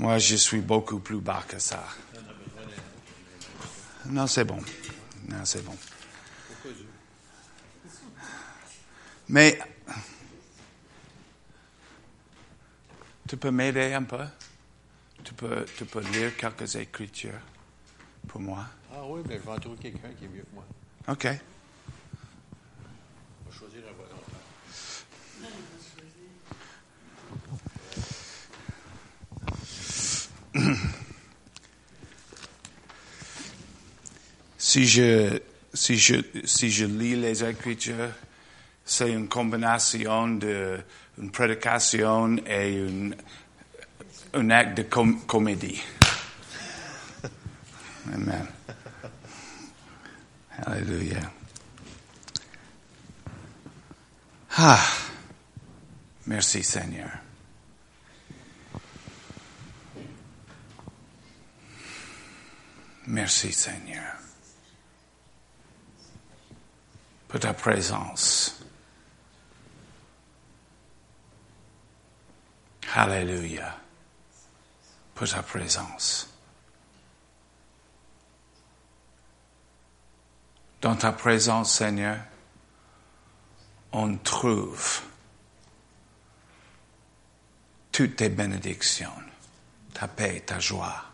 Moi, je suis beaucoup plus bas que ça. Non, c'est bon. Non, c'est bon. Mais, tu peux m'aider un peu? Tu peux, tu peux lire quelques écritures pour moi? Ah oui, mais je vais en trouver quelqu'un qui est mieux que moi. OK. On va choisir un volontaire. Si je, si je, si je lis les Écritures, c'est une combinaison de une prédication et une, un acte de com- comédie. Amen. Alléluia. Ah, merci Seigneur. Merci Seigneur pour ta présence. Alléluia pour ta présence. Dans ta présence, Seigneur, on trouve toutes tes bénédictions, ta paix, ta joie.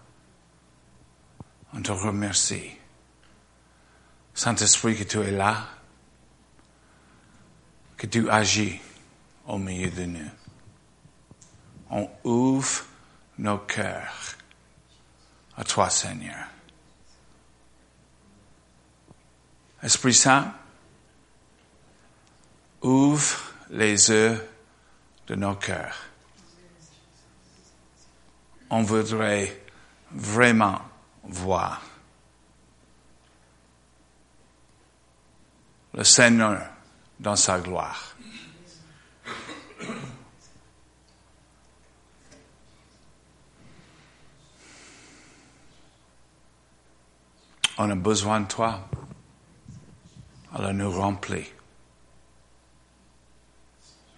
On te remercie. Saint-Esprit, que tu es là, que tu agis au milieu de nous. On ouvre nos cœurs à toi, Seigneur. Esprit Saint, ouvre les yeux de nos cœurs. On voudrait vraiment voir le Seigneur dans sa gloire. On a besoin de toi. Alors nous remplis.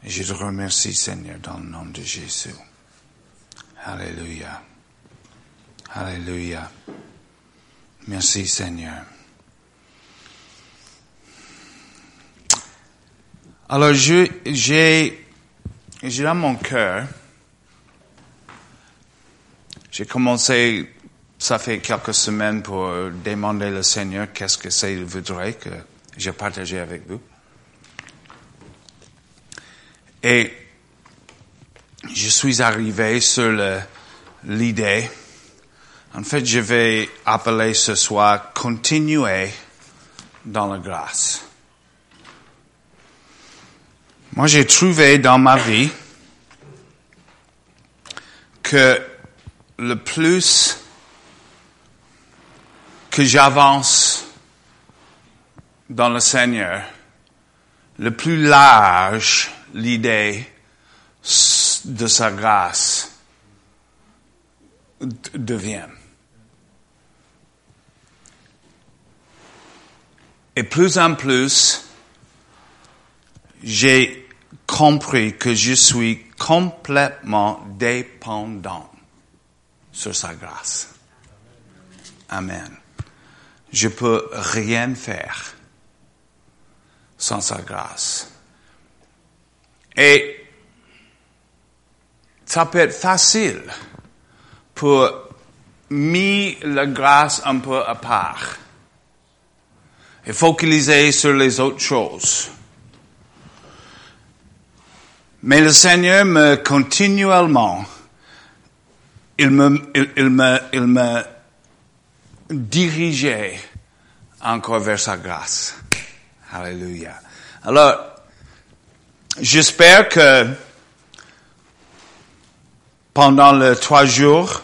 Je te remercie, Seigneur, dans le nom de Jésus. Alléluia. Alléluia. Merci, Seigneur. Alors, j'ai, j'ai dans mon cœur, j'ai commencé, ça fait quelques semaines pour demander au Seigneur qu'est-ce que c'est qu'il voudrait que je partage avec vous. Et je suis arrivé sur le- l'idée, en fait, je vais appeler ce soir continuer dans la grâce. Moi, j'ai trouvé dans ma vie que le plus que j'avance dans le Seigneur, le plus large l'idée de sa grâce devient. Et plus en plus, j'ai compris que je suis complètement dépendant sur sa grâce. Amen. Je peux rien faire sans sa grâce. Et ça peut être facile pour mettre la grâce un peu à part et focaliser sur les autres choses. Mais le Seigneur me continuellement, il me, il, me, il me dirigeait encore vers sa grâce. Alléluia. Alors, j'espère que pendant les trois jours,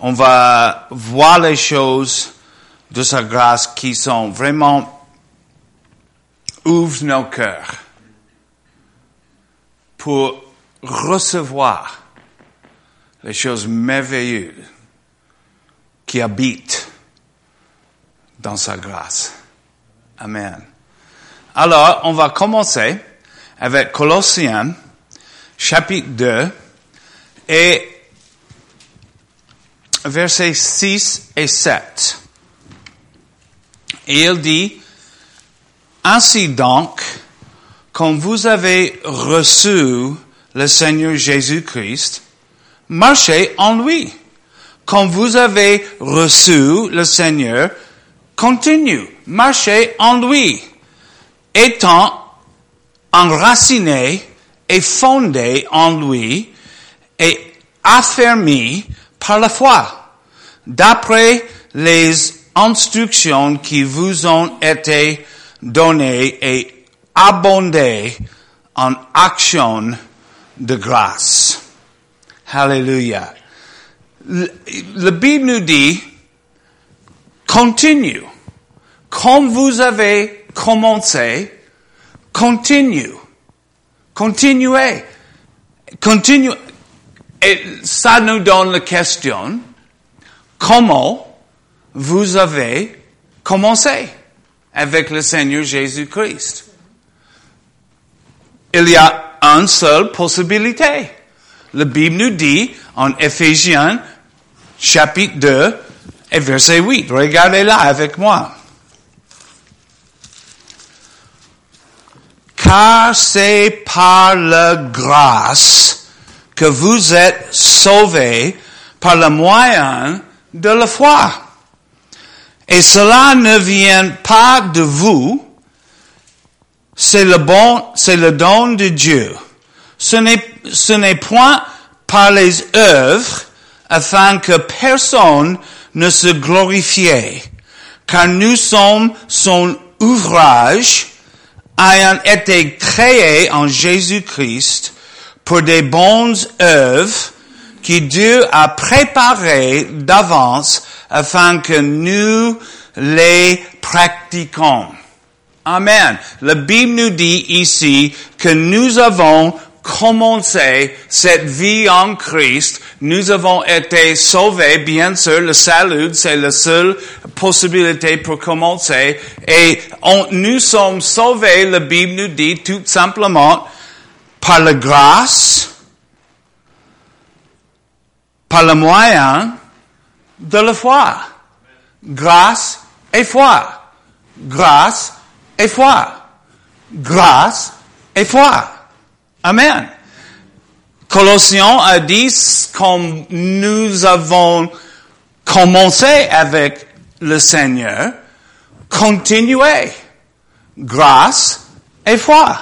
on va voir les choses de sa grâce qui sont vraiment ouvrent nos cœurs pour recevoir les choses merveilleuses qui habitent dans sa grâce. Amen. Alors, on va commencer avec Colossiens, chapitre 2, et versets 6 et 7. Et il dit, Ainsi donc, quand vous avez reçu le Seigneur Jésus-Christ, marchez en lui. Quand vous avez reçu le Seigneur, continue, marchez en lui, étant enraciné et fondé en lui et affermi par la foi, d'après les instructions qui vous ont été données et abondées en action de grâce. Hallelujah. Le, la Bible nous dit, continue. Comme vous avez commencé, continue. Continuez. Continue. Et ça nous donne la question, comment vous avez commencé avec le Seigneur Jésus-Christ? Il y a une seule possibilité. La Bible nous dit en Éphésiens chapitre 2 et verset 8. Regardez-la avec moi. Car c'est par la grâce que vous êtes sauvés par le moyen de la foi. Et cela ne vient pas de vous, c'est le bon, c'est le don de Dieu. Ce n'est, ce n'est point par les œuvres afin que personne ne se glorifie, car nous sommes son ouvrage ayant été créés en Jésus-Christ pour des bonnes œuvres qui Dieu a préparées d'avance afin que nous les pratiquons. Amen. La Bible nous dit ici que nous avons commencé cette vie en Christ. Nous avons été sauvés, bien sûr, le salut, c'est la seule possibilité pour commencer. Et nous sommes sauvés, la Bible nous dit tout simplement, par la grâce, par le moyen de la foi. Grâce et foi. Grâce et foi. Grâce et foi. Amen. Colossiens a dit, comme nous avons commencé avec le Seigneur, continuez. Grâce et foi.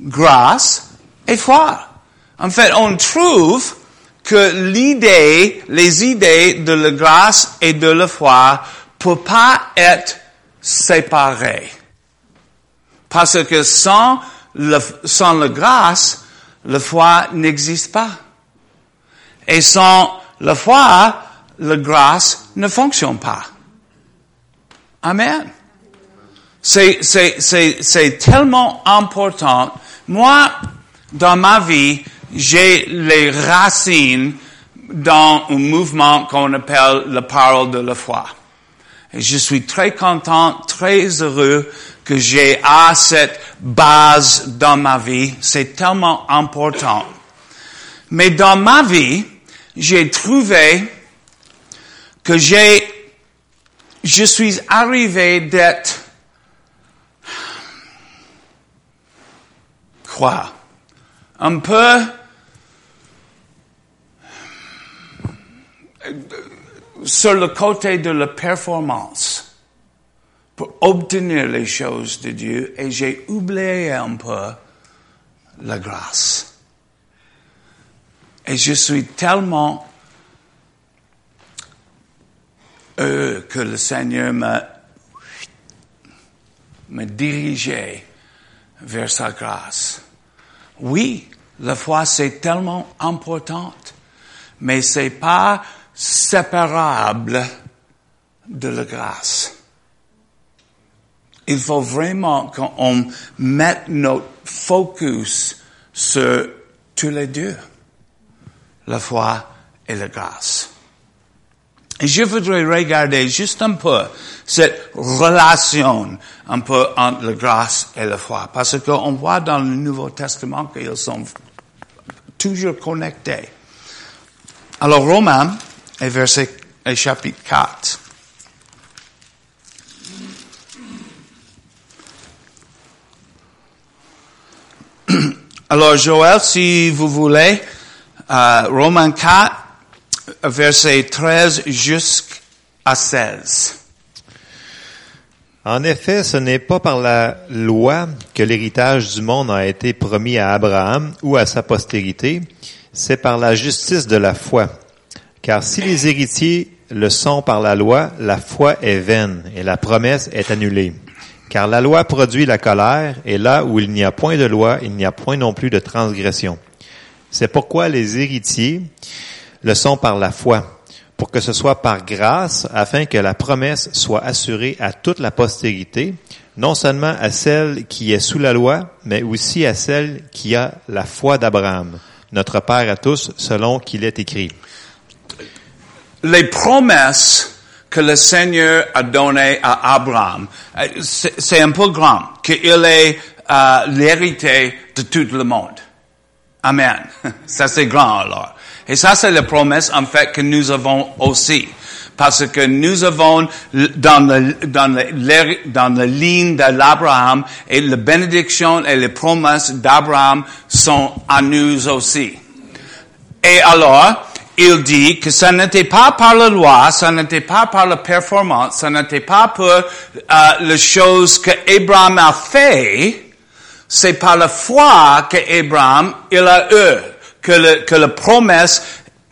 Grâce et foi. En fait, on trouve que l'idée, les idées de la grâce et de la foi peuvent pas être séparées. Parce que sans, le, sans la grâce, la foi n'existe pas. Et sans la foi, la grâce ne fonctionne pas. Amen. C'est, c'est, c'est, c'est tellement important. Moi, dans ma vie, j'ai les racines dans un mouvement qu'on appelle la parole de la foi. Et je suis très content, très heureux que j'ai à cette base dans ma vie. C'est tellement important. Mais dans ma vie, j'ai trouvé que j'ai, je suis arrivé d'être, quoi? Un peu sur le côté de la performance pour obtenir les choses de Dieu et j'ai oublié un peu la grâce. Et je suis tellement heureux que le Seigneur m'a me dirigeait vers sa grâce. Oui, la foi c'est tellement importante, mais c'est pas séparable de la grâce. Il faut vraiment qu'on mette notre focus sur tous les deux, la foi et la grâce. Et je voudrais regarder juste un peu cette relation un peu entre la grâce et la foi, parce qu'on voit dans le Nouveau Testament qu'ils sont toujours connectés. Alors Romains, et verset et chapitre 4. Alors Joël, si vous voulez, euh, Romains 4, verset 13 jusqu'à 16. En effet, ce n'est pas par la loi que l'héritage du monde a été promis à Abraham ou à sa postérité, c'est par la justice de la foi. Car si les héritiers le sont par la loi, la foi est vaine et la promesse est annulée. Car la loi produit la colère, et là où il n'y a point de loi, il n'y a point non plus de transgression. C'est pourquoi les héritiers le sont par la foi, pour que ce soit par grâce, afin que la promesse soit assurée à toute la postérité, non seulement à celle qui est sous la loi, mais aussi à celle qui a la foi d'Abraham, notre Père à tous, selon qu'il est écrit. Les promesses que le Seigneur a données à Abraham, euh, c'est un grand, qu'il est euh, l'héritier de tout le monde. Amen. Ça c'est grand alors. Et ça c'est la promesse en fait que nous avons aussi. Parce que nous avons dans le, dans dans la ligne de l'Abraham et la bénédiction et les promesses d'Abraham sont à nous aussi. Et alors, il dit que ça n'était pas par la loi, ça n'était pas par la performance, ça n'était pas pour euh, les choses que Abraham a fait, c'est par la foi que Abraham il a eu, que, le- que la promesse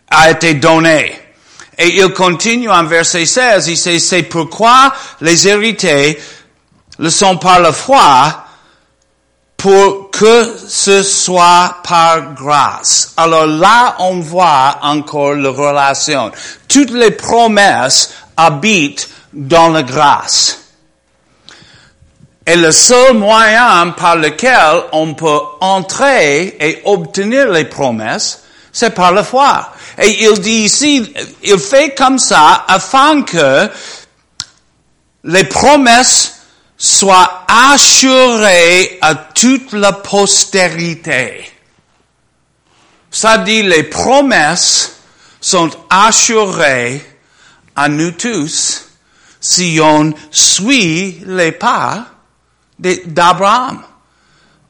a été donnée. Et il continue en verset 16, il dit, c'est pourquoi les héritiers le sont par la foi, pour que ce soit par grâce. Alors là, on voit encore la relation. Toutes les promesses habitent dans la grâce. Et le seul moyen par lequel on peut entrer et obtenir les promesses, c'est par la foi. Et il dit ici, il fait comme ça afin que les promesses soient assurées à toute la postérité. Ça dit, les promesses sont assurées à nous tous si on suit les pas d'Abraham.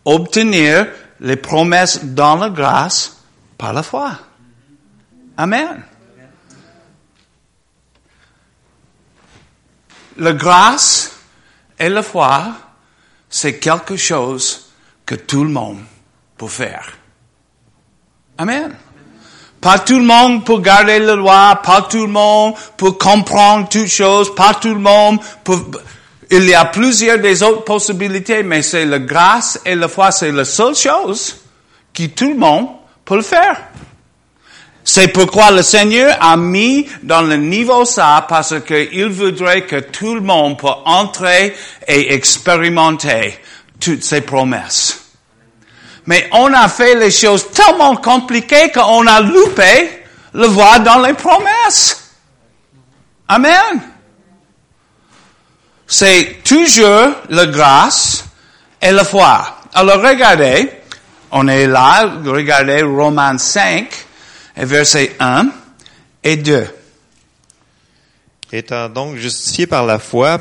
Obtenir les promesses dans la grâce par la foi. Amen. La grâce et la foi, c'est quelque chose que tout le monde peut faire. Amen. Pas tout le monde peut garder la loi, pas tout le monde peut comprendre toutes choses, pas tout le monde peut... Il y a plusieurs des autres possibilités, mais c'est la grâce et la foi, c'est la seule chose que tout le monde peut faire. C'est pourquoi le Seigneur a mis dans le niveau ça parce qu'il voudrait que tout le monde peut entrer et expérimenter toutes ses promesses. Mais on a fait les choses tellement compliquées qu'on a loupé le voie dans les promesses. Amen. C'est toujours la grâce et la foi. Alors regardez, on est là, regardez Romains 5, et versets 1 et 2. Étant donc justifiés par la foi,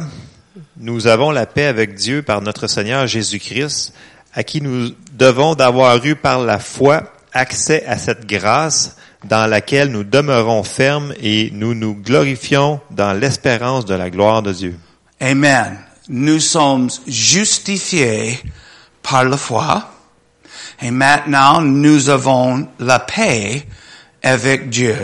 nous avons la paix avec Dieu par notre Seigneur Jésus-Christ, à qui nous devons d'avoir eu par la foi accès à cette grâce dans laquelle nous demeurons fermes et nous nous glorifions dans l'espérance de la gloire de Dieu. Amen. Nous sommes justifiés par la foi. Et maintenant, nous avons la paix avec Dieu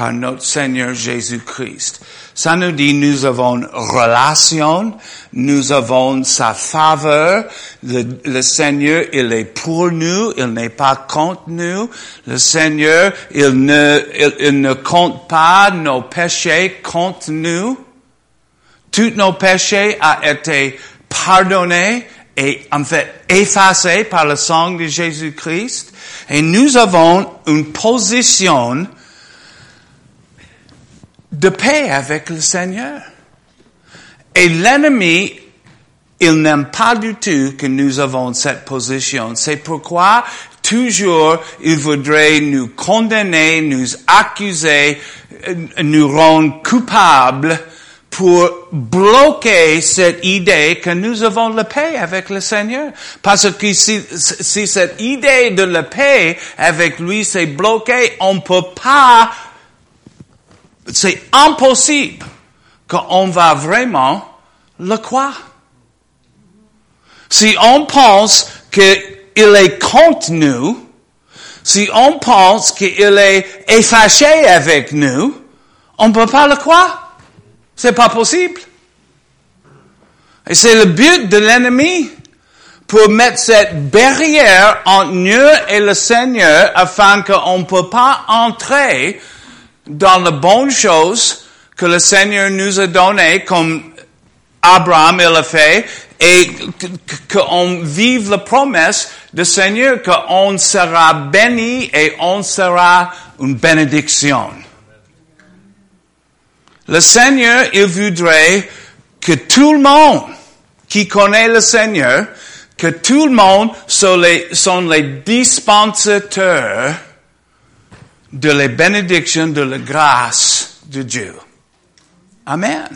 par notre Seigneur Jésus-Christ. Ça nous dit nous avons relation, nous avons sa faveur, le, Seigneur, il est pour nous, il n'est pas contre nous. Le Seigneur, il ne, compte pas nos péchés contre nous. Tous nos péchés ont été pardonnés et en fait effacés par le sang de Jésus-Christ. Et nous avons une position de paix avec le Seigneur. Et l'ennemi, il n'aime pas du tout que nous avons cette position. C'est pourquoi toujours il voudrait nous condamner, nous accuser, euh, nous rendre coupables pour bloquer cette idée que nous avons la paix avec le Seigneur. Parce que si, cette idée de la paix avec lui c'est bloqué, on peut pas, c'est impossible qu'on va vraiment le croire. Si on pense qu'il est contre nous, si on pense qu'il est effacé avec nous, on ne peut pas le croire. C'est pas possible. Et c'est le but de l'ennemi pour mettre cette barrière entre nous et le Seigneur afin qu'on ne peut pas entrer dans les bonnes choses que le Seigneur nous a données comme Abraham il a fait et qu'on vive la promesse du Seigneur qu'on sera béni et on sera une bénédiction. Le Seigneur, il voudrait que tout le monde qui connaît le Seigneur, que tout le monde sont les, sont les dispensateurs de la bénédiction, de la grâce de Dieu. Amen.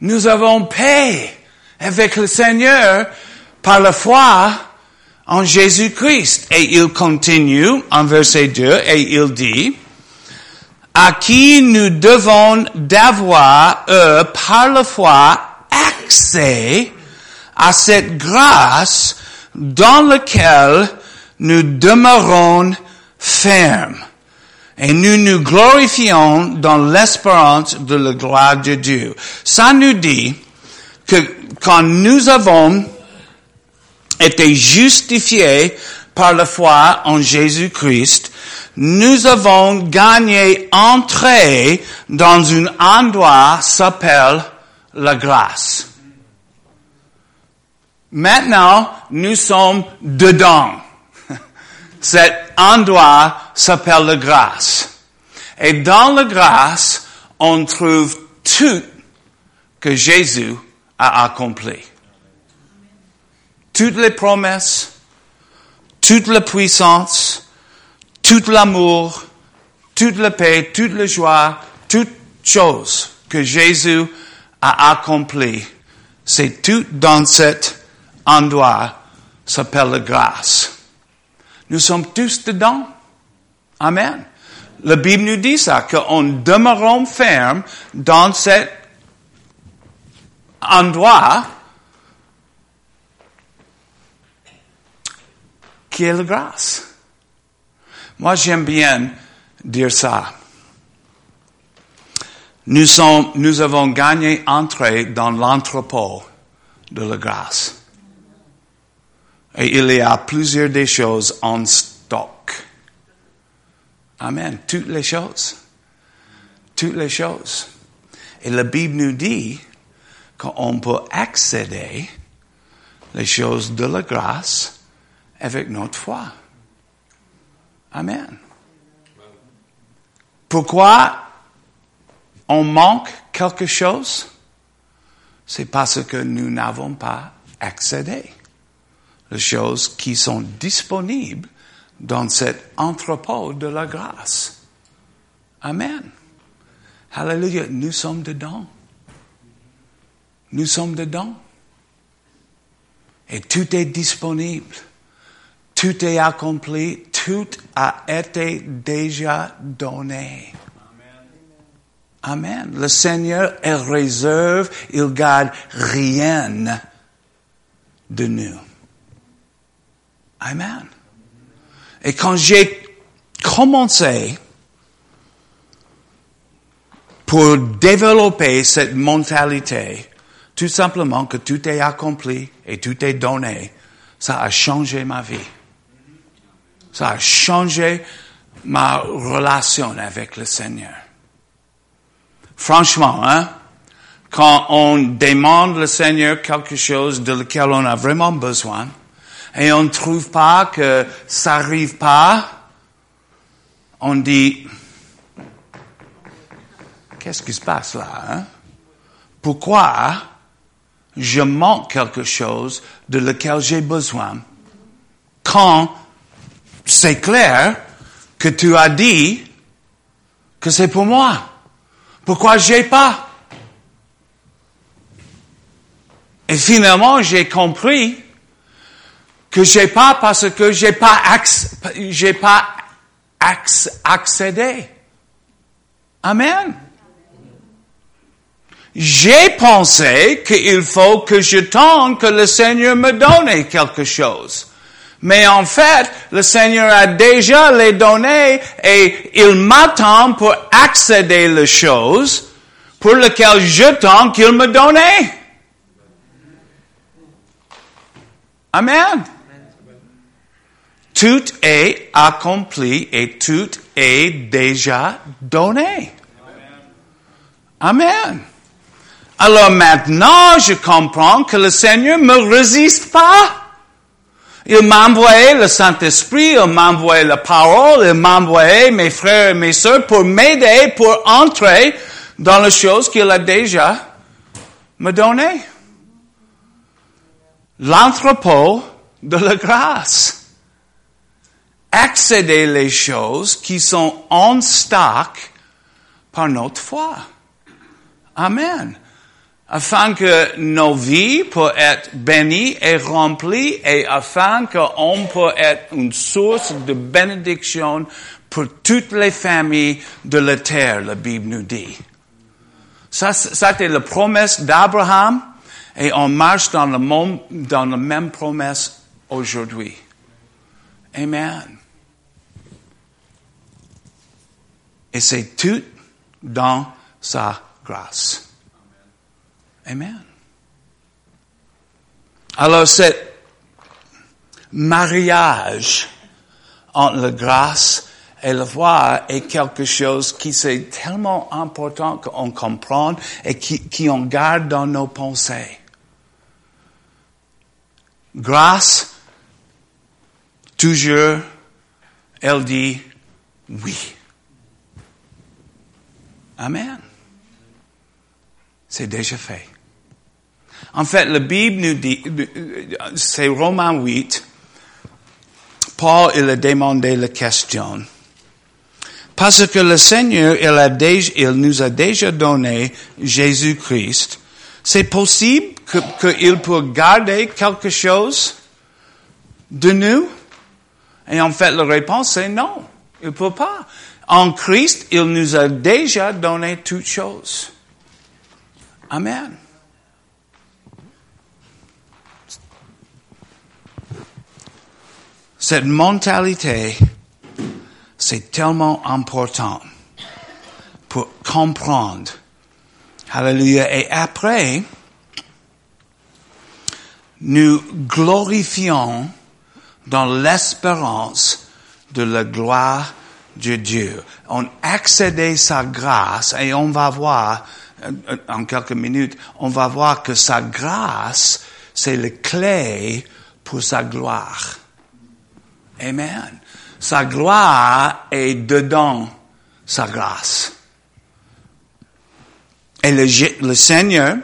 Nous avons paix avec le Seigneur par la foi en Jésus-Christ. Et il continue en verset 2 et il dit, à qui nous devons d'avoir, eux, par la foi, accès à cette grâce dans laquelle nous demeurons fermes. Et nous nous glorifions dans l'espérance de la gloire de Dieu. Ça nous dit que quand nous avons été justifiés par la foi en Jésus-Christ, nous avons gagné entrée dans un endroit s'appelle la grâce. Maintenant, nous sommes dedans. Cet endroit s'appelle la grâce. Et dans la grâce, on trouve tout que Jésus a accompli. Toutes les promesses, toute la puissance, tout l'amour, toute la paix, toute la joie, toute chose que Jésus a accompli, c'est tout dans cet endroit s'appelle la grâce. Nous sommes tous dedans. Amen. La Bible nous dit ça, qu'on demeurons fermes dans cet endroit la grâce. Moi, j'aime bien dire ça. Nous, sommes, nous avons gagné entrée dans l'entrepôt de la grâce. Et il y a plusieurs des choses en stock. Amen. Toutes les choses. Toutes les choses. Et la Bible nous dit qu'on peut accéder les choses de la grâce avec notre foi. Amen. Pourquoi on manque quelque chose? C'est parce que nous n'avons pas accédé les choses qui sont disponibles dans cet entrepôt de la grâce. Amen. Hallelujah. Nous sommes dedans. Nous sommes dedans. Et tout est disponible. Tout est accompli. Tout a été déjà donné. Amen. Le Seigneur est réserve. Il garde rien de nous. Amen. Et quand j'ai commencé pour développer cette mentalité, tout simplement que tout est accompli et tout est donné, ça a changé ma vie. Ça a changé ma relation avec le Seigneur. Franchement, hein, quand on demande le Seigneur quelque chose de lequel on a vraiment besoin, et on ne trouve pas que ça arrive pas, on dit, qu'est-ce qui se passe là? Hein? Pourquoi je manque quelque chose de lequel j'ai besoin quand c'est clair que tu as dit que c'est pour moi. Pourquoi j'ai pas? Et finalement, j'ai compris que j'ai pas parce que j'ai pas pas accédé. Amen. J'ai pensé qu'il faut que je tente que le Seigneur me donne quelque chose. Mais en fait, le Seigneur a déjà les donné et il m'attend pour accéder les choses pour lesquelles je tente qu'il me donne. Amen. Tout est accompli et tout est déjà donné. Amen. Alors maintenant, je comprends que le Seigneur me résiste pas. Il m'a envoyé le Saint-Esprit, il m'a envoyé la parole, il m'a envoyé mes frères et mes sœurs pour m'aider, pour entrer dans les choses qu'il a déjà me donné. L'entrepôt de la grâce. Accéder les choses qui sont en stock par notre foi. Amen afin que nos vies puissent être bénies et remplies et afin qu'on puisse être une source de bénédiction pour toutes les familles de la terre, la Bible nous dit. Ça, c'était la promesse d'Abraham et on marche dans, le même, dans la même promesse aujourd'hui. Amen. Et c'est tout dans sa grâce. Amen. Alors, ce mariage entre la grâce et la foi est quelque chose qui c'est tellement important qu'on comprenne et qui, qui on garde dans nos pensées. Grâce, toujours, elle dit oui. Amen. C'est déjà fait. En fait, la Bible nous dit, c'est Romains 8, Paul, il a demandé la question. Parce que le Seigneur, il, nous a déjà donné Jésus-Christ, c'est possible qu'il peut garder quelque chose de nous? Et en fait, la réponse c'est non. Il ne peut pas. En Christ, il nous a déjà donné toutes choses. Amen. Cette mentalité, c'est tellement important pour comprendre. Alléluia. Et après, nous glorifions dans l'espérance de la gloire de Dieu. On accède sa grâce et on va voir euh, en quelques minutes, on va voir que sa grâce, c'est la clé pour sa gloire. Amen. Sa gloire est dedans sa grâce. Et le, Seigneur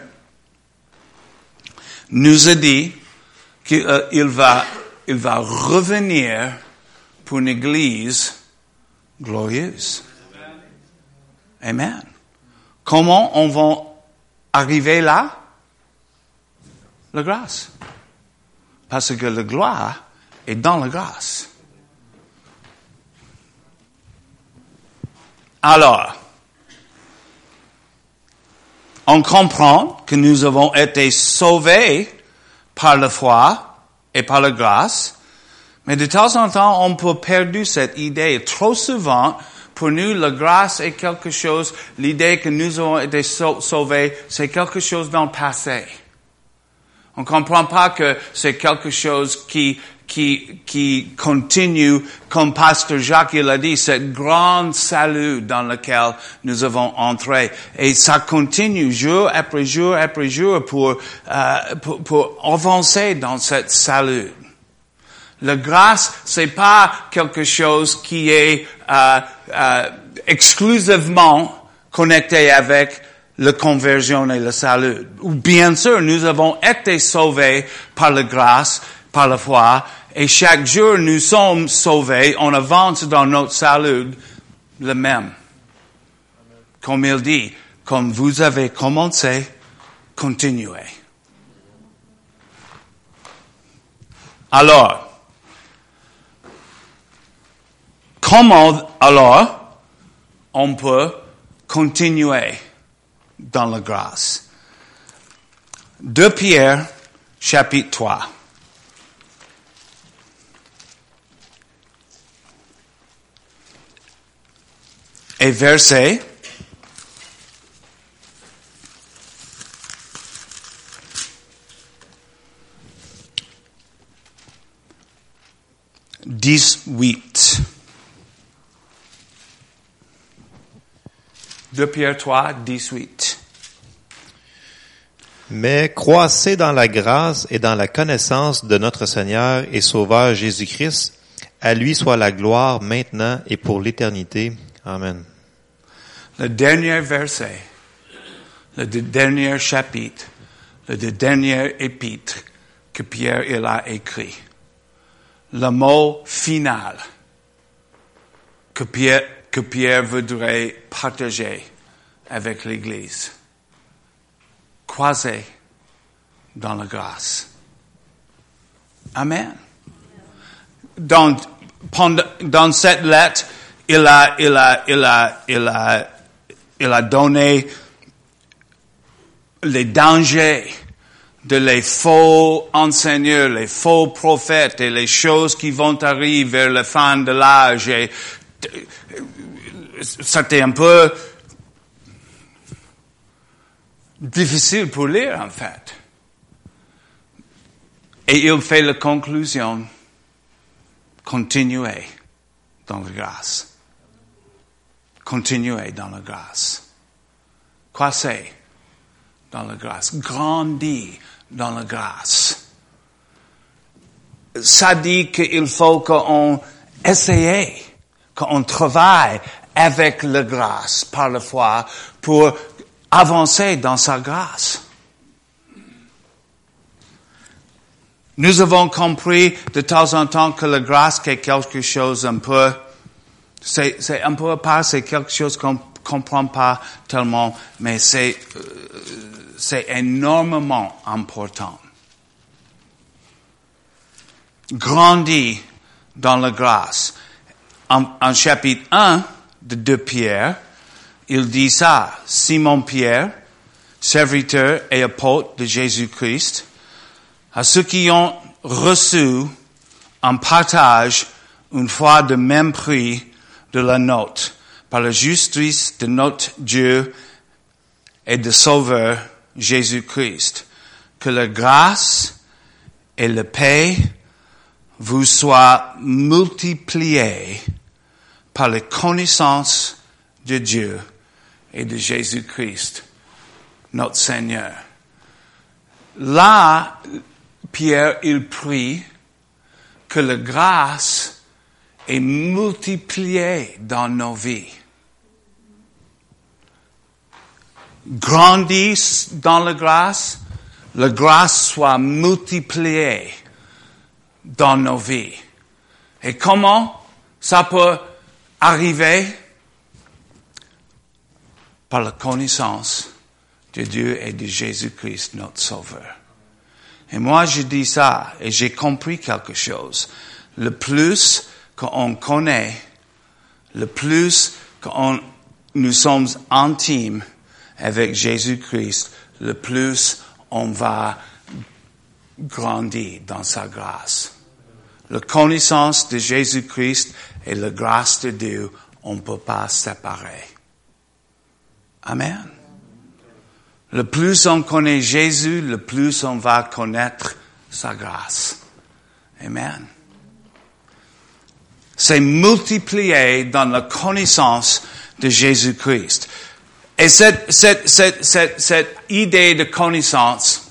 nous a dit qu'il euh, va, va revenir pour une église glorieuse. Amen. Comment on va arriver là? La grâce. Parce que la gloire est dans la grâce. Alors, on comprend que nous avons été sauvés par la foi et par la grâce, mais de temps en temps, on peut perdre cette idée. Trop souvent, pour nous, la grâce est quelque chose, l'idée que nous avons été sauvés, c'est quelque chose dans le passé. On ne comprend pas que c'est quelque chose qui, qui, qui continue, comme Pasteur Jacques il a dit, ce grand salut dans lequel nous avons entré. Et ça continue jour après jour après jour pour, euh, pour, pour avancer dans cette salut. La grâce, c'est pas quelque chose qui est euh, euh, exclusivement connecté avec la conversion et le salut. Bien sûr, nous avons été sauvés par la grâce, par la foi, Et chaque jour, nous sommes sauvés, on avance dans notre salut, le même. Comme il dit, comme vous avez commencé, continuez. Alors, comment alors on peut continuer dans la grâce? 2 Pierre, chapitre 3. Et verset? Dix-huit. 2 Pierre 3, 18. Mais croissez dans la grâce et dans la connaissance de notre Seigneur et Sauveur Jésus-Christ. À lui soit la gloire maintenant et pour l'éternité. Amen. Le dernier verset, le de- dernier chapitre, le de- dernier épître que Pierre il a écrit. Le mot final que Pierre, que Pierre voudrait partager avec l'Église. Croisez dans la grâce. Amen. Dans, dans cette lettre, il a, il a, il a, il a, il a donné les dangers de les faux enseigneurs, les faux prophètes et les choses qui vont arriver vers la fin de l'âge. Et c'était un peu difficile pour lire, en fait. Et il fait la conclusion, continuez dans la grâce. Continuez dans la grâce. Croissez dans la grâce. Grandis dans la grâce. Ça dit qu'il faut qu'on essaye, qu'on travaille avec la grâce par la foi pour avancer dans sa grâce. Nous avons compris de temps en temps que la grâce est quelque chose un peu, c'est, un peu c'est quelque chose qu'on comprend pas tellement, mais c'est, euh, c'est énormément important. Grandis dans la grâce. En, en chapitre 1 de 2 Pierre, il dit ça, Simon Pierre, serviteur et apôtre de Jésus-Christ, à ceux qui ont reçu en partage une foi de même prix de la nôtre, par la justice de notre Dieu et de Sauveur Jésus-Christ. Que la grâce et la paix vous soient multipliées par la connaissance de Dieu et de Jésus-Christ, notre Seigneur. Là, Pierre, il prie que la grâce est multipliée dans nos vies. Grandis dans la grâce, la grâce soit multipliée dans nos vies. Et comment ça peut arriver? Par la connaissance de Dieu et de Jésus-Christ, notre Sauveur. Et moi, je dis ça et j'ai compris quelque chose. Le plus qu'on connaît, le plus qu'on nous sommes intimes avec Jésus-Christ, le plus on va grandir dans sa grâce. La connaissance de Jésus-Christ et la grâce de Dieu, on ne peut pas séparer. Amen. Le plus on connaît Jésus, le plus on va connaître sa grâce. Amen. C'est multiplié dans la connaissance de Jésus-Christ. Et cette, cette, cette, cette, cette idée de connaissance,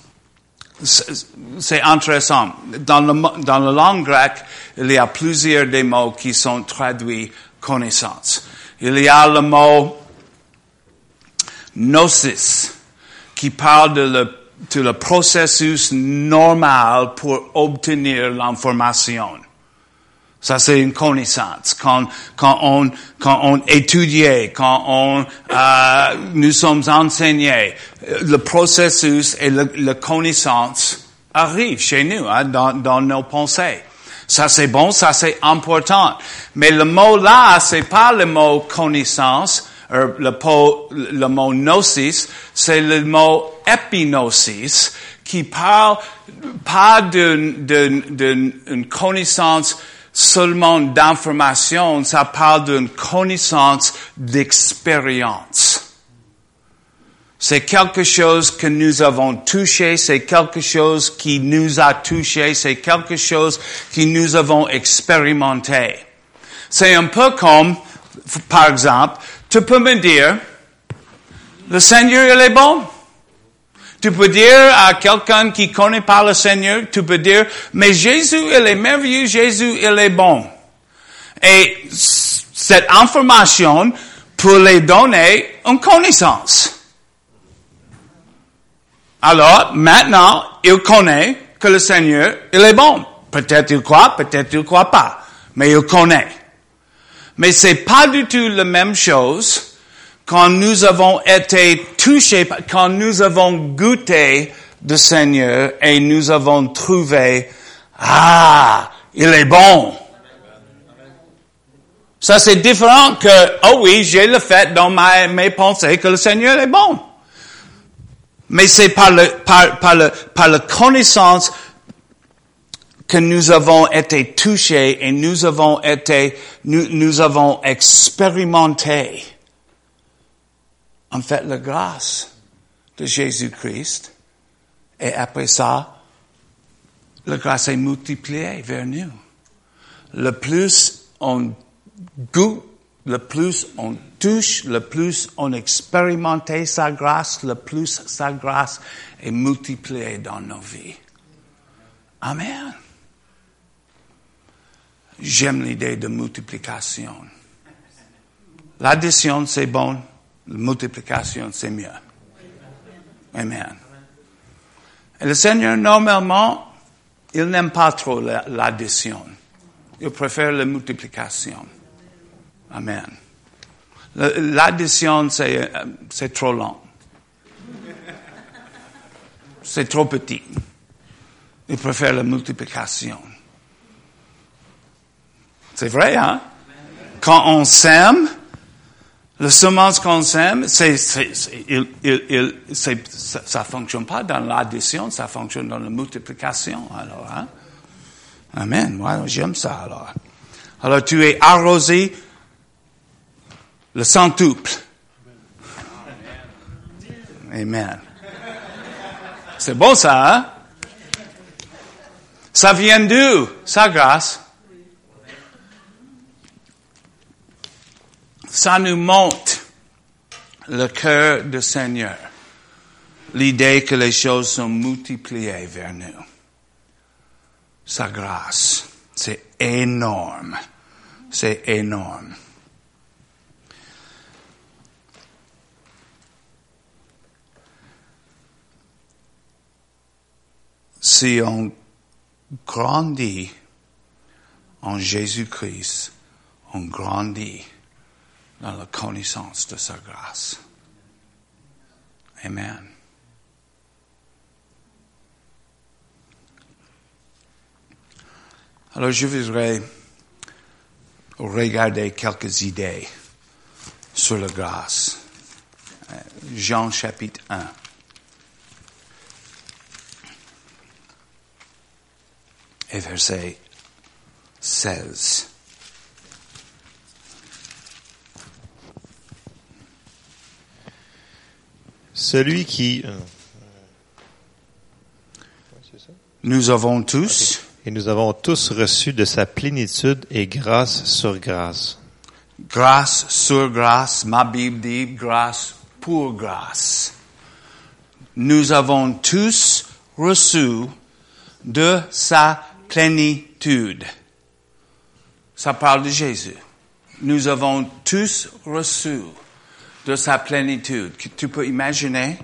c'est intéressant. Dans, le, dans la langue grecque, il y a plusieurs des mots qui sont traduits connaissance. Il y a le mot gnosis, qui parle de la tout le processus normal pour obtenir l'information. Ça, c'est une connaissance. Quand, quand on, quand on étudiait, quand on, euh, nous sommes enseignés, le processus et la connaissance arrivent chez nous, hein, dans, dans nos pensées. Ça, c'est bon, ça, c'est important. Mais le mot là, c'est pas le mot connaissance, euh, le, le mot gnosis, c'est le mot épinosis qui parle pas d'une, d'une, d'une une connaissance seulement d'information, ça parle d'une connaissance d'expérience. C'est quelque chose que nous avons touché, c'est quelque chose qui nous a touché, c'est quelque chose que nous avons expérimenté. C'est un peu comme, par exemple, tu peux me dire, le Seigneur, il est bon? Tu peux dire à quelqu'un qui connaît pas le Seigneur, tu peux dire, mais Jésus, il est merveilleux, Jésus, il est bon. Et cette information pour les donner une connaissance. Alors, maintenant, il connaît que le Seigneur, il est bon. Peut-être il croit, peut-être il croit pas. Mais il connaît. Mais c'est pas du tout la même chose quand nous avons été touchés, quand nous avons goûté le Seigneur et nous avons trouvé, ah, il est bon. Ça, c'est différent que, oh oui, j'ai le fait dans mes pensées que le Seigneur est bon. Mais c'est par le, par, par le, par la connaissance que nous avons été touchés et nous avons été, nous, nous avons expérimenté, en fait, la grâce de Jésus-Christ. Et après ça, la grâce est multipliée vers nous. Le plus on goûte, le plus on touche, le plus on expérimente sa grâce, le plus sa grâce est multipliée dans nos vies. Amen. J'aime l'idée de multiplication. L'addition, c'est bon. La multiplication, c'est mieux. Amen. Et le Seigneur, normalement, il n'aime pas trop la- l'addition. Il préfère la multiplication. Amen. L'addition, c'est, euh, c'est trop long. C'est trop petit. Il préfère la multiplication. C'est vrai, hein? Quand on sème, la semence qu'on sème, c'est, c'est, c'est- il, il, il- ça, ça fonctionne pas dans l'addition, ça fonctionne dans la multiplication, alors, hein? Amen. Moi, j'aime ça, alors. Alors, tu es arrosé le centuple. Amen. C'est bon, ça, hein? Ça vient d'où? Sa grâce. Ça nous montre le cœur du Seigneur. L'idée que les choses sont multipliées vers nous. Sa grâce. C'est énorme. C'est énorme. Si on grandit en Jésus-Christ, on grandit dans la connaissance de sa grâce. Amen. Alors je voudrais regarder quelques idées sur la grâce. Euh, Jean chapitre 1. Et verset 16. Celui qui... euh, Nous avons tous Et nous avons tous reçu de sa plénitude et grâce sur grâce. grâce sur grâce, ma Bible dit grâce pour grâce. Nous avons tous reçu de sa plénitude. Ça parle de Jésus. Nous avons tous reçu de sa plénitude. Tu peux imaginer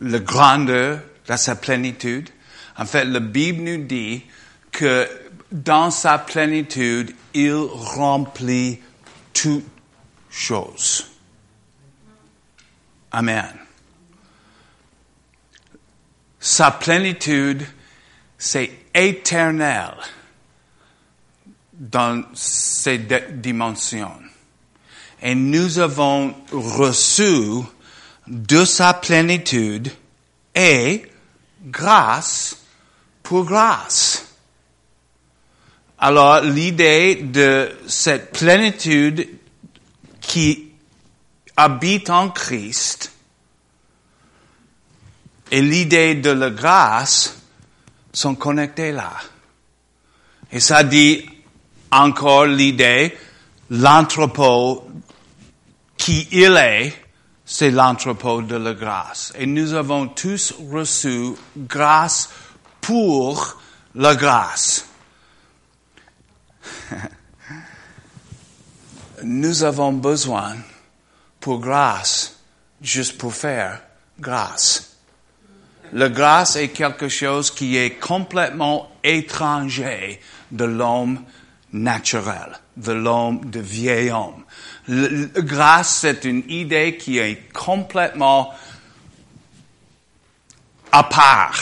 la grandeur, dans sa plénitude. En fait, la Bible nous dit que dans sa plénitude, il remplit toutes choses. Amen. Sa plénitude, c'est éternel dans ses dimensions. Et nous avons reçu de sa plénitude et grâce pour grâce. Alors l'idée de cette plénitude qui habite en Christ et l'idée de la grâce sont connectés là. Et ça dit encore l'idée, l'entrepôt qui il est, c'est l'entrepôt de la grâce. Et nous avons tous reçu grâce pour la grâce. nous avons besoin pour grâce, juste pour faire grâce. La grâce est quelque chose qui est complètement étranger de l'homme naturel, de l'homme, de vieil homme. Grâce, c'est une idée qui est complètement à part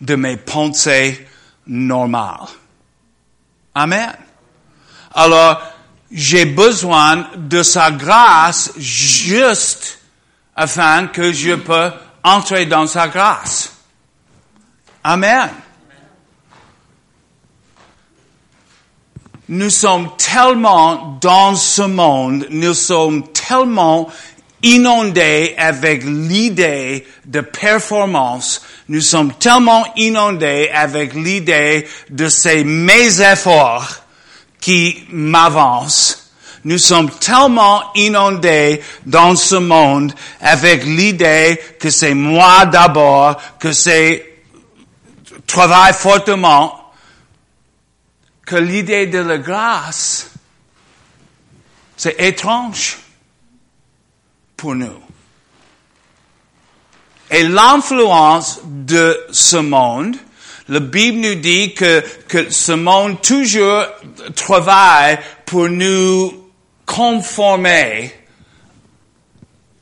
de mes pensées normales. Amen. Alors, j'ai besoin de sa grâce juste afin que je peux entrer dans sa grâce. Amen. Nous sommes tellement dans ce monde, nous sommes tellement inondés avec l'idée de performance, nous sommes tellement inondés avec l'idée de ces mes efforts qui m'avancent. Nous sommes tellement inondés dans ce monde avec l'idée que c'est moi d'abord, que c'est travail fortement, que l'idée de la grâce, c'est étrange pour nous. Et l'influence de ce monde, la Bible nous dit que, que ce monde toujours travaille pour nous conformer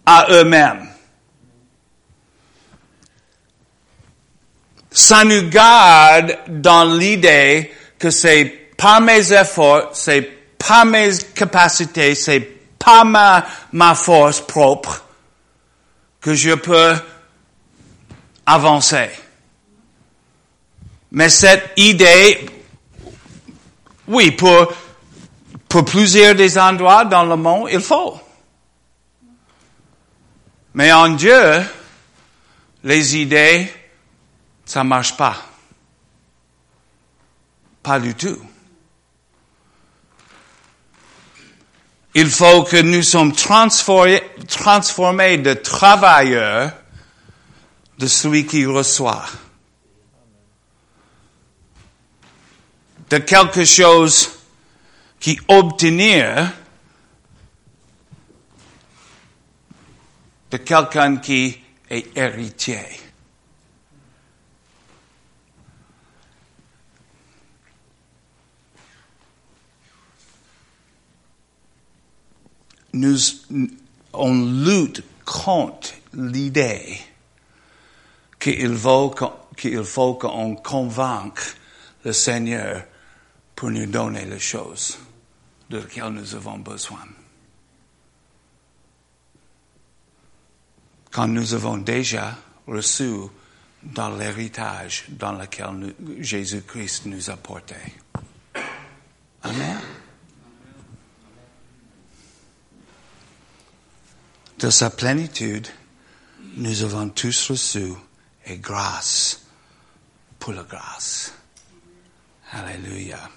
à eux-mêmes. Ça nous garde dans l'idée que c'est pas mes efforts, c'est pas mes capacités, c'est pas ma, ma force propre que je peux avancer. Mais cette idée, oui, pour, pour plusieurs des endroits dans le monde, il faut. Mais en Dieu, les idées, ça marche pas. Pas du tout. Il faut que nous sommes transformés, de travailleurs de celui qui reçoit. De quelque chose qui obtenir de quelqu'un qui est héritier. Nous, on lutte contre l'idée qu'il faut, qu'on convainque le Seigneur pour nous donner les choses de lesquelles nous avons besoin. Quand nous avons déjà reçu dans l'héritage dans lequel Jésus-Christ nous a porté. Amen. De sa plénitude, nous avons tous reçu et grâce pour la grâce. Alléluia.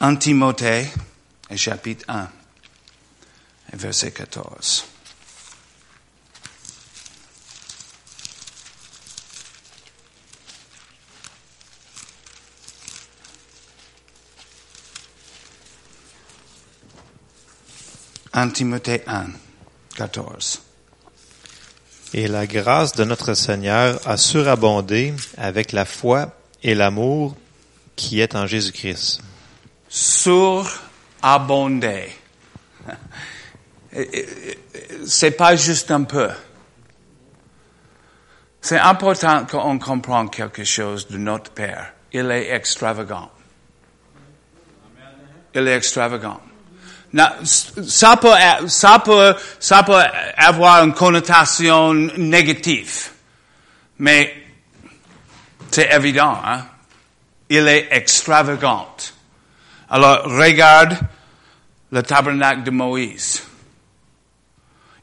En Timothée, chapitre 1, verset 14. En Timothée 1, 14. Et la grâce de notre Seigneur a surabondé avec la foi et l'amour qui est en Jésus-Christ. surabondé. C'est pas juste un peu. C'est important qu'on comprenne quelque chose de notre Père. Il est extravagant. Il est extravagant. Na- ça peut, avoir une connotation négative. Mais c'est évident, hein? Il est extravagant. Alors, regarde le tabernacle de Moïse.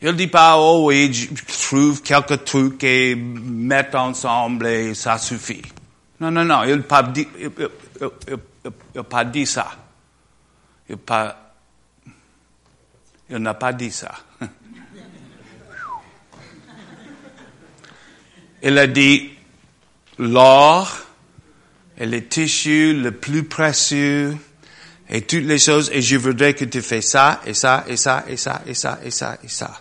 Il dit pas, oh oui, je trouve quelques trucs et mettre ensemble et ça suffit. Non, non, non, il n'a pas dit, pas dit ça. Il, pas, il n'a pas dit ça. Il a dit l'or et les tissus le plus précieux et toutes les choses et je voudrais que tu fais ça et ça et ça et ça et ça et ça et ça.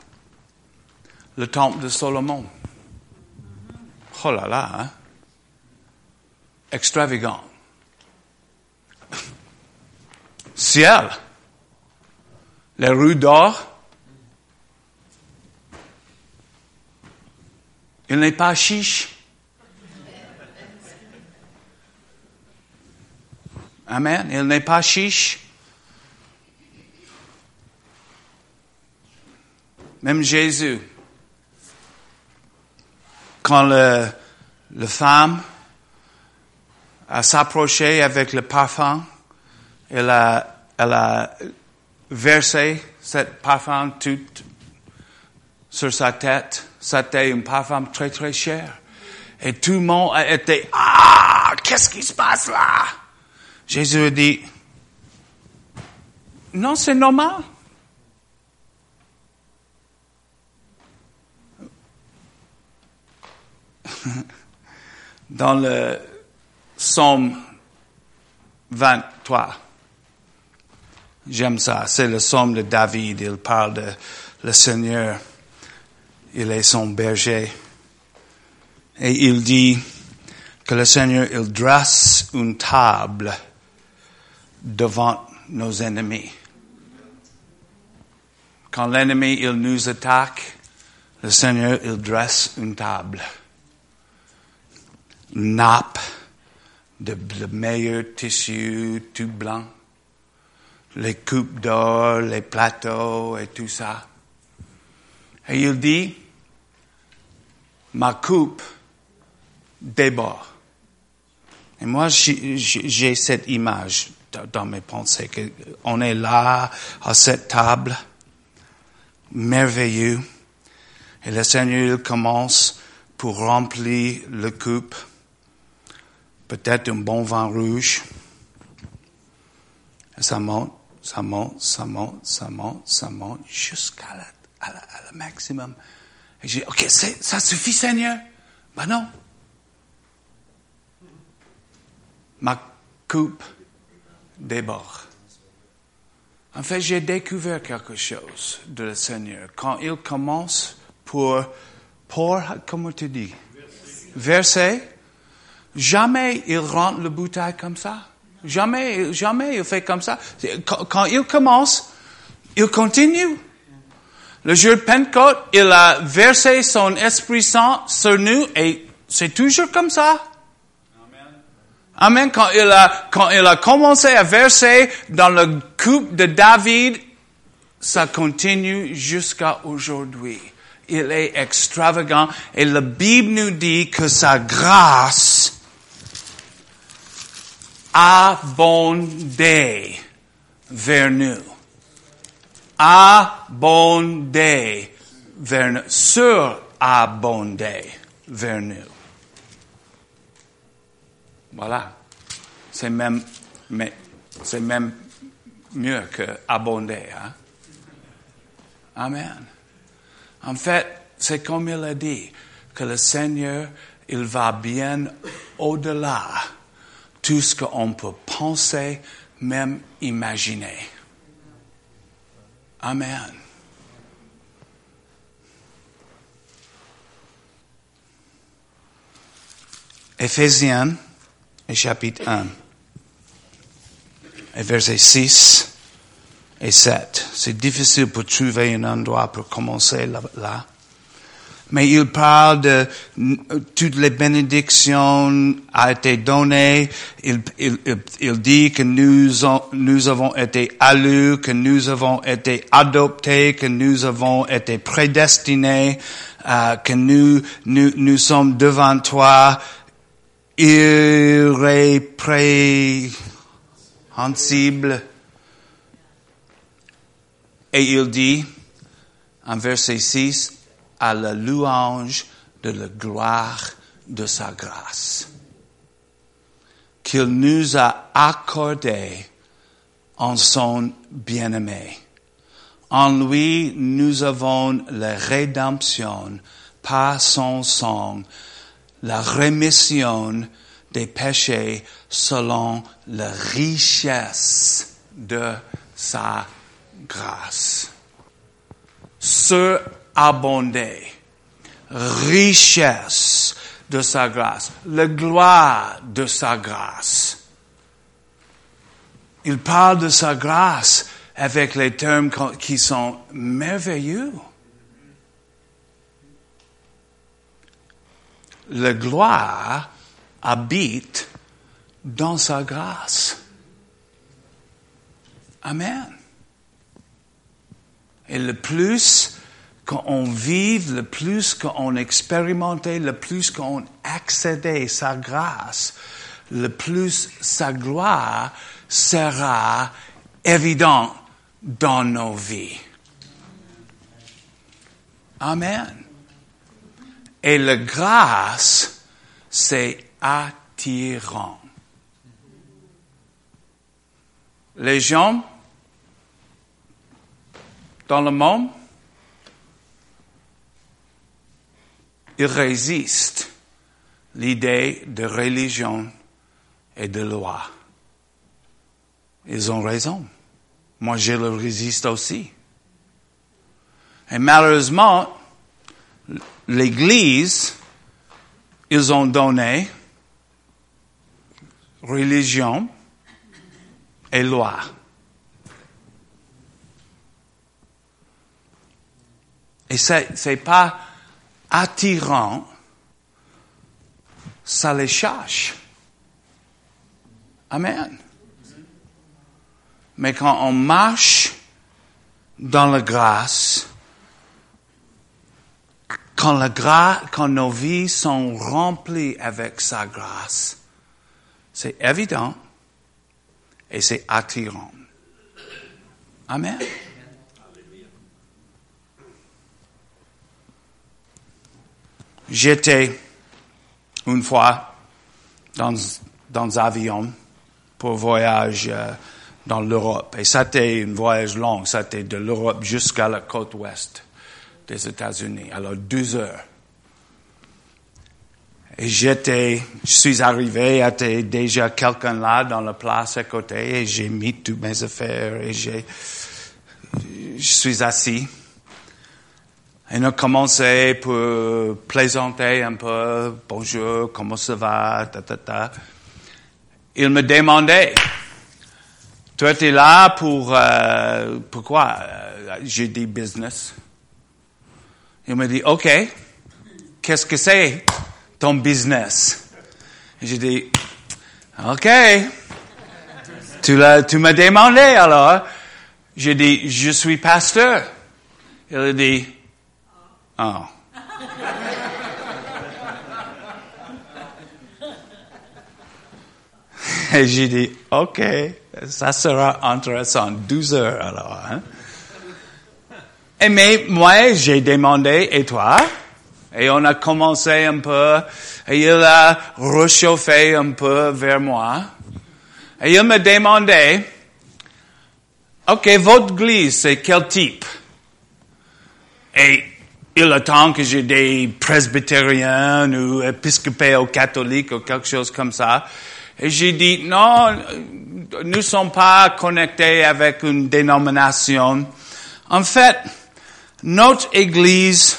Le temple de Salomon. Oh là là, hein? Extravagant. Ciel. Les rues d'or. Il n'est pas chiche. Amen. Il n'est pas chiche. Même Jésus, quand le, le femme a s'approché avec le parfum, elle a, elle a versé cette parfum tout sur sa tête. C'était un parfum très très cher. Et tout le monde a été, ah, qu'est-ce qui se passe là? Jésus a dit, non, c'est normal. Dans le psaume 23, j'aime ça, c'est le psaume de David, il parle de le Seigneur, il est son berger. Et il dit que le Seigneur, il dresse une table devant nos ennemis. Quand l'ennemi, il nous attaque, le Seigneur, il dresse une table. Nappe de, de meilleur tissu, tout blanc. Les coupes d'or, les plateaux et tout ça. Et il dit, ma coupe déborde. Et moi, j'ai cette image dans- mes pensées que on est là à cette table, merveilleux, et le Seigneur commence pour remplir le coupe, peut-être un bon vin rouge. Et ça monte, ça monte, ça monte, ça monte, ça monte, jusqu'à la, maximum. Et j'ai OK, ça suffit, Seigneur? Ben non. Ma coupe déborde. En fait, j'ai découvert quelque chose de le Seigneur. Quand il commence pour, pour, comment tu dis? Verser. Jamais il rentre le bouteille comme ça. Jamais, jamais il fait comme ça. Quand, il commence, il continue. Le jour de Pentecôte, il a versé son Esprit Saint sur nous et c'est toujours comme ça. Amen. Quand il a, quand il a commencé à verser dans le coupe de David, ça continue jusqu'à aujourd'hui. Il est extravagant et la Bible nous dit que sa grâce abondait vers nous. Abondait vers nous. Surabondait vers nous. Voilà. C'est même, mieux que abonder, hein? Amen. En fait, c'est comme il a dit, que le Seigneur, il va bien au-delà tout ce qu'on peut penser, même imaginer. Amen. Éphésiens, chapitre 1, et versets 6 et 7. C'est difficile pour trouver un endroit pour commencer là. Mais il parle de toutes les bénédictions a été données. Il, il, il, dit que nous, nous avons été allus, que nous avons été adoptés, que nous avons été prédestinés, euh, que nous, nous, nous sommes devant toi irrépréhensibles. Et il dit, en verset 6, à la louange de la gloire de sa grâce, qu'il nous a accordé en son bien-aimé. En lui, nous avons la rédemption par son sang, la rémission des péchés selon la richesse de sa grâce. Surabondé, richesse de sa grâce, la gloire de sa grâce. Il parle de sa grâce avec les termes qui sont merveilleux. La gloire habite dans sa grâce. Amen. Et le plus qu'on vive, le plus qu'on expérimente, le plus qu'on accède à sa grâce, le plus sa gloire sera évidente dans nos vies. Amen. Et la grâce, c'est attirant. Les gens dans le monde, ils résistent l'idée de religion et de loi. Ils ont raison. Moi, je le résiste aussi. Et malheureusement, l'Église, ils ont donné religion et loi. Et c'est, c'est pas attirant, ça les cherche. Amen. Mais quand on marche dans la grâce, quand, la gra- quand nos vies sont remplies avec sa grâce, c'est évident et c'est attirant. Amen. J'étais une fois dans, dans un avion pour voyage euh, dans l'Europe. Et c'était un voyage long. C'était de l'Europe jusqu'à la côte ouest des États-Unis. Alors, deux heures. Et j'étais, je suis arrivé, il y avait déjà quelqu'un là dans la place à côté et j'ai mis toutes mes affaires et j'ai, je suis assis. Et on a commencé pour plaisanter un peu, bonjour, comment ça va, ta, ta, ta. Il me demandait, tu es là pour, euh, pourquoi? Euh, J'ai dit business. Il me dit, OK, qu'est-ce que c'est ton business? J'ai dit, OK, tu, l'as, tu m'as demandé alors. J'ai dit, je suis pasteur. Il a dit, oh. Et j'ai dit, OK, ça sera intéressant. 12 heures alors. Hein? Et mais moi, j'ai demandé, et toi? Et on a commencé un peu, et il a réchauffé un peu vers moi. Et il me demandait, OK, votre église, c'est quel type? Et il attend que j'ai des presbytériens ou épiscopaux catholiques ou quelque chose comme ça. Et j'ai dit, non, nous ne sommes pas connectés avec une dénomination. En fait, notre église,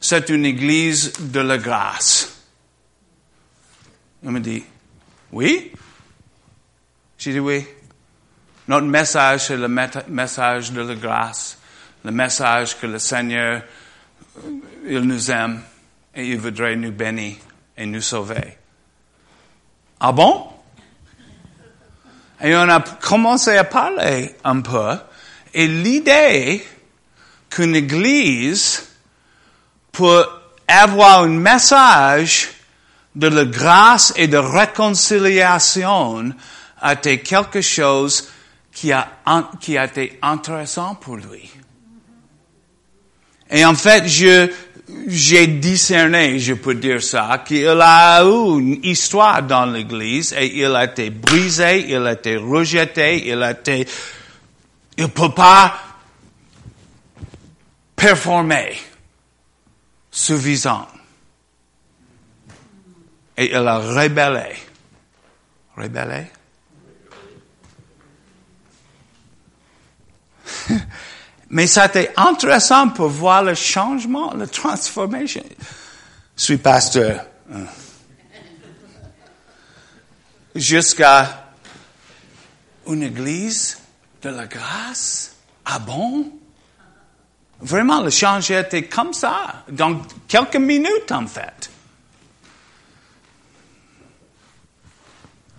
c'est une église de la grâce. Il me dit, oui? J'ai dit oui. Notre message, c'est le message de la grâce, le message que le Seigneur, il nous aime et il voudrait nous bénir et nous sauver. Ah bon? Et on a commencé à parler un peu. Et l'idée qu'une église peut avoir un message de la grâce et de réconciliation a été quelque chose qui a, qui a été intéressant pour lui. Et en fait, je, j'ai discerné, je peux dire ça, qu'il a eu une histoire dans l'église et il a été brisé, il a été rejeté, il a été, il peut pas performer suffisant. Et il a rébellé. Rébellé? Mais ça a été intéressant pour voir le changement, la transformation. Je suis pasteur. hein. Jusqu'à une église de la grâce. Ah bon? Vraiment, le changement était comme ça, dans quelques minutes en fait.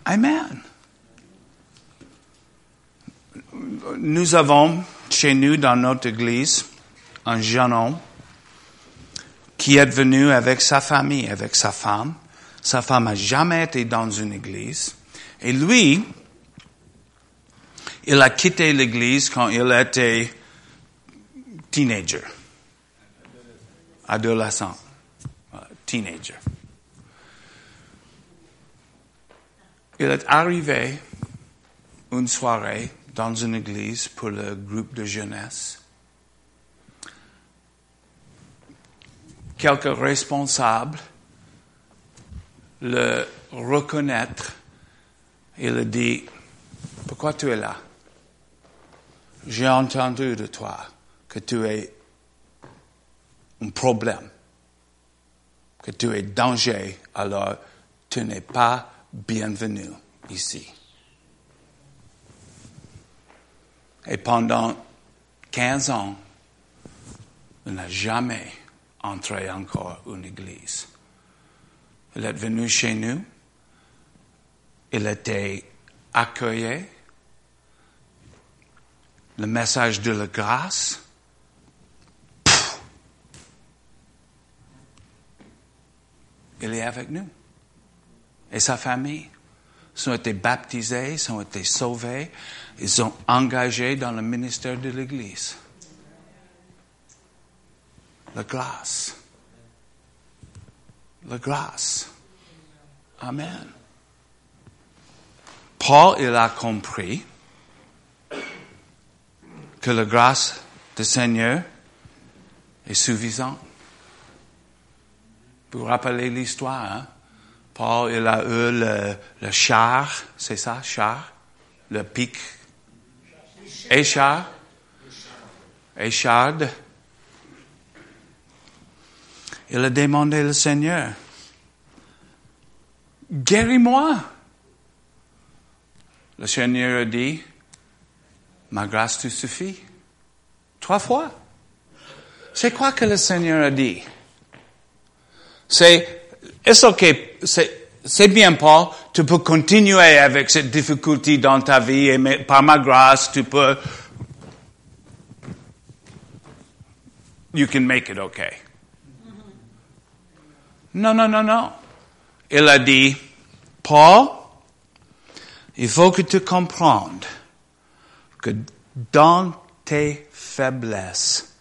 Amen. Nous avons chez nous dans notre église un jeune homme qui est venu avec sa famille, avec sa femme. Sa femme n'a jamais été dans une église. Et lui, il a quitté l'église quand il était teenager, adolescent, teenager. Il est arrivé une soirée dans une église pour le groupe de jeunesse. Quelques responsables le reconnaître. A dit, pourquoi tu es là? J'ai entendu de toi que tu es un problème, que tu es danger, alors tu n'es pas bienvenu ici. Et pendant 15 ans, il n'a jamais entré encore une église. Il est venu chez nous. Il était accueilli. Le message de la grâce. Il est avec nous. Et sa famille. Ils ont été baptisés, ils ont été sauvés, ils sont engagés dans le ministère de l'Église. La grâce. La grâce. Amen. Paul, il a compris que la grâce du Seigneur est suffisante. Vous vous rappelez l'histoire, hein? Paul, il a eu le, le char, c'est ça, char? Le pic. Échard? Écharde. Il a demandé au Seigneur, guéris-moi. Le Seigneur a dit, ma grâce te suffit. Trois fois. C'est quoi que le Seigneur a dit? C'est, est ok, c'est, bien Paul, tu peux continuer avec cette difficulté dans ta vie et par ma grâce, tu peux, you can make it okay. Non, non, non, non. Il a dit, Paul, il faut que tu comprennes que dans tes faiblesses,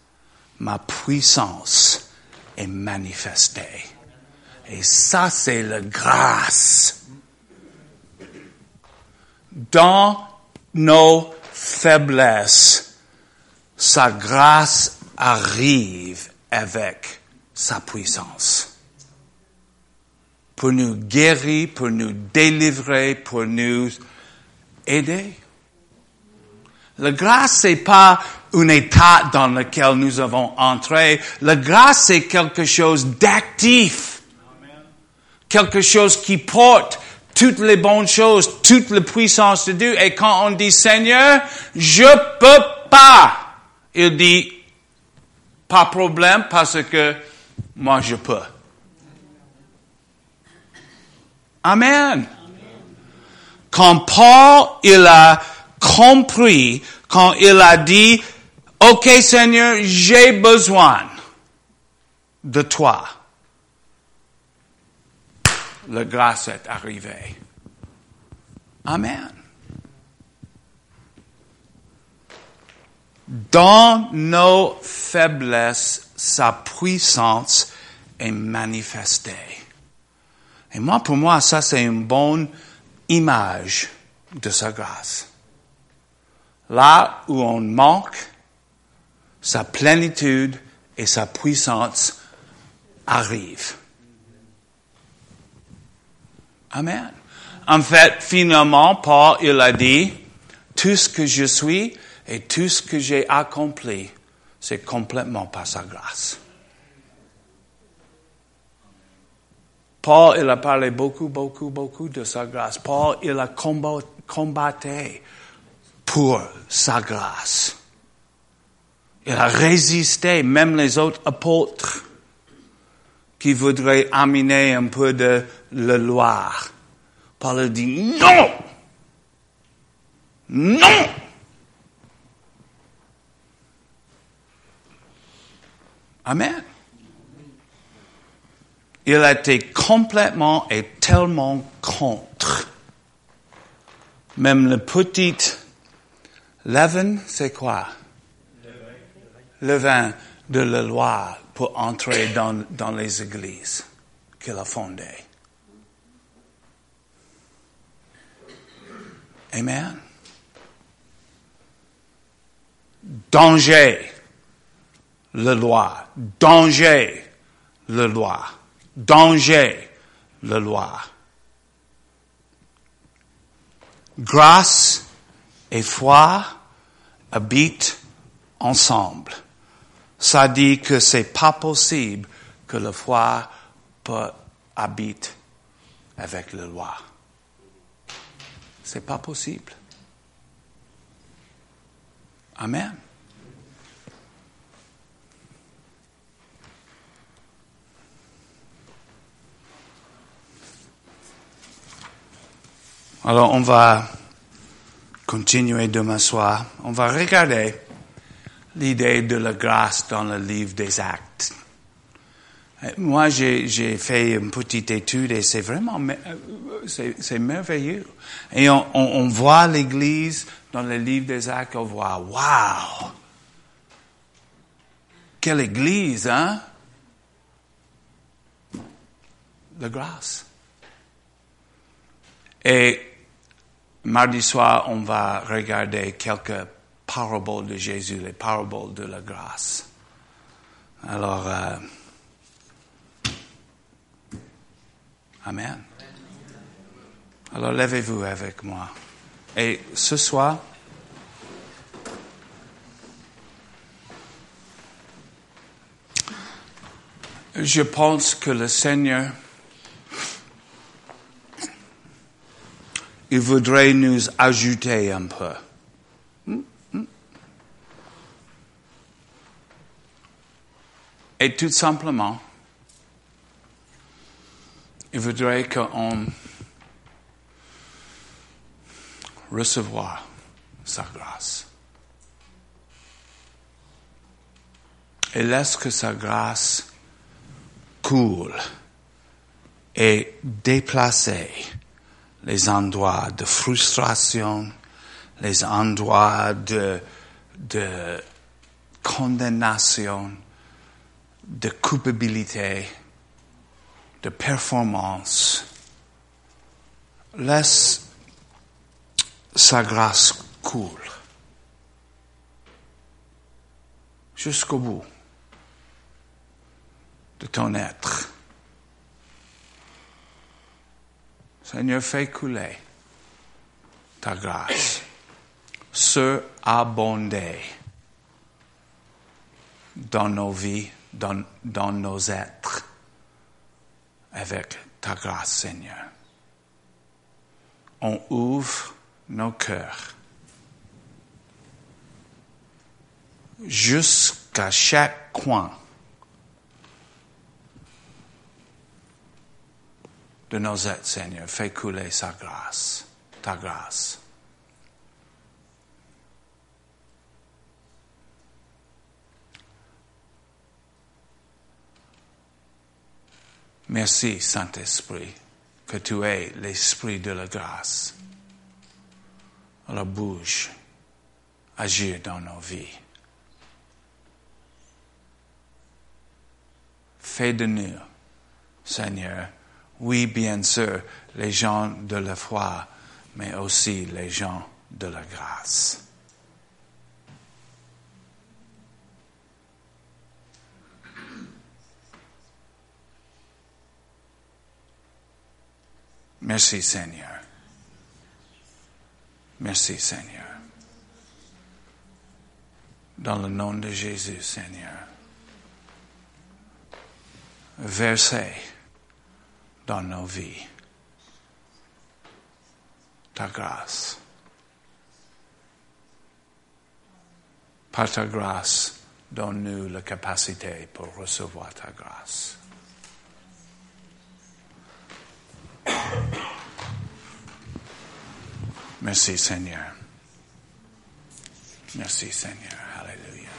ma puissance est manifestée. Et ça, c'est la grâce. Dans nos faiblesses, sa grâce arrive avec sa puissance. Pour nous guérir, pour nous délivrer, pour nous aider. La grâce, c'est pas un état dans lequel nous avons entré. La grâce, c'est quelque chose d'actif. Quelque chose qui porte toutes les bonnes choses, toute la puissance de Dieu. Et quand on dit Seigneur, je peux pas, il dit, pas problème parce que moi je peux. Amen. Quand Paul, il a compris, quand il a dit, OK Seigneur, j'ai besoin de toi. La grâce est arrivée. Amen. Dans nos faiblesses, sa puissance est manifestée. Et moi, pour moi, ça, c'est une bonne image de sa grâce. Là où on manque, sa plénitude et sa puissance arrivent. Amen. En fait, finalement, Paul, il a dit, tout ce que je suis et tout ce que j'ai accompli, c'est complètement par sa grâce. Paul, il a parlé beaucoup, beaucoup, beaucoup de sa grâce. Paul, il a combattu pour sa grâce. Il a résisté, même les autres apôtres qui voudraient amener un peu de la loi. Paul dit non! Non! Amen. Il a été complètement et tellement contre. Même le petit leaven, c'est quoi? Le vin de la loi pour entrer dans, les églises qu'il a fondées. Amen. Danger, la loi. Danger, la loi. Danger, la loi. Grâce et foi habitent ensemble. Ça dit que c'est pas possible que la foi peut habiter avec la loi. C'est pas possible. Amen. Alors on va continuer demain soir. On va regarder l'idée de la grâce dans le livre des actes. Moi, j'ai fait une petite étude et c'est vraiment, c'est merveilleux. Et on, on, voit l'Église dans le livre des actes, on voit, waouh! Quelle Église, hein? La grâce. Et mardi soir, on va regarder quelques parables de Jésus, les parables de la grâce. Alors, euh, Amen. Alors levez-vous avec moi. Et ce soir, je pense que le Seigneur, il voudrait nous ajouter un peu. Et tout simplement, il voudrait qu'on recevoir sa grâce. Et laisse que sa grâce coule et déplace les endroits de frustration, les endroits de, de condamnation, de culpabilité, de performance. Laisse sa grâce coule jusqu'au bout de ton être. Seigneur, fais couler ta grâce, se abonder dans nos vies, dans, nos êtres avec ta grâce, Seigneur. On ouvre nos cœurs jusqu'à chaque coin de nos êtres, Seigneur. Fais couler sa grâce, ta grâce. Merci, Saint-Esprit, que tu es l'Esprit de la grâce. Alors bouge, agir dans nos vies. Fais de nous, Seigneur, oui, bien sûr, les gens de la foi, mais aussi les gens de la grâce. Merci Seigneur. Merci Seigneur. Dans le nom de Jésus, Seigneur. Versez dans nos vies ta grâce. Par ta grâce, donne-nous la capacité pour recevoir ta grâce. Merci Seigneur. Merci Seigneur. Alléluia.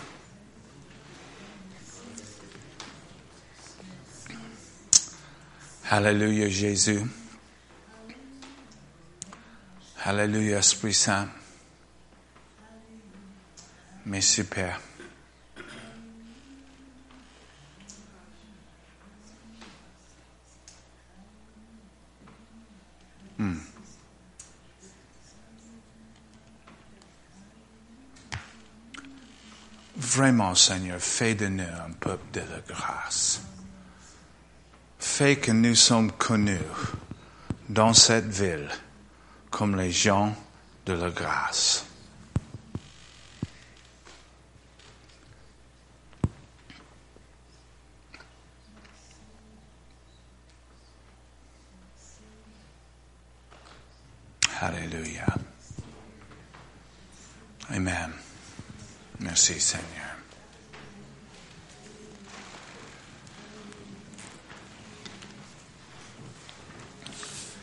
Alléluia Jésus. Alléluia Esprit Saint. Merci Père. Hmm. Vraiment, Seigneur, fais de nous un peuple de la grâce. Fais que nous sommes connus dans cette ville comme les gens de la grâce. Alléluia. Amen. Merci Seigneur.